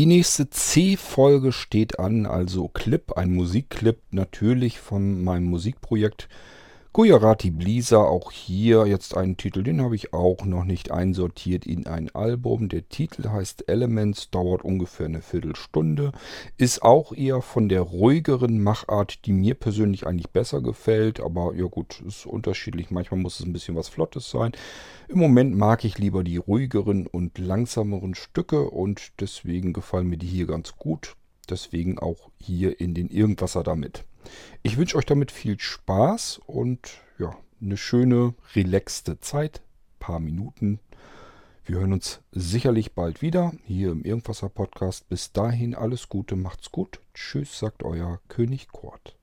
Die nächste C-Folge steht an, also Clip, ein Musikclip natürlich von meinem Musikprojekt Gujarati Blisa, auch hier jetzt einen Titel, den habe ich auch noch nicht einsortiert in ein Album. Der Titel heißt Elements, dauert ungefähr eine Viertelstunde, ist auch eher von der ruhigeren Machart, die mir persönlich eigentlich besser gefällt, aber ja gut, ist unterschiedlich. Manchmal muss es ein bisschen was Flottes sein. Im Moment mag ich lieber die ruhigeren und langsameren Stücke und deswegen gefallen mir die hier ganz gut. Deswegen auch hier in den Irgendwasser damit. Ich wünsche euch damit viel Spaß und ja, eine schöne, relaxte Zeit. Paar Minuten. Wir hören uns sicherlich bald wieder hier im Irgendwasser Podcast. Bis dahin alles Gute, macht's gut. Tschüss, sagt euer König Kurt.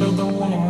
to the warm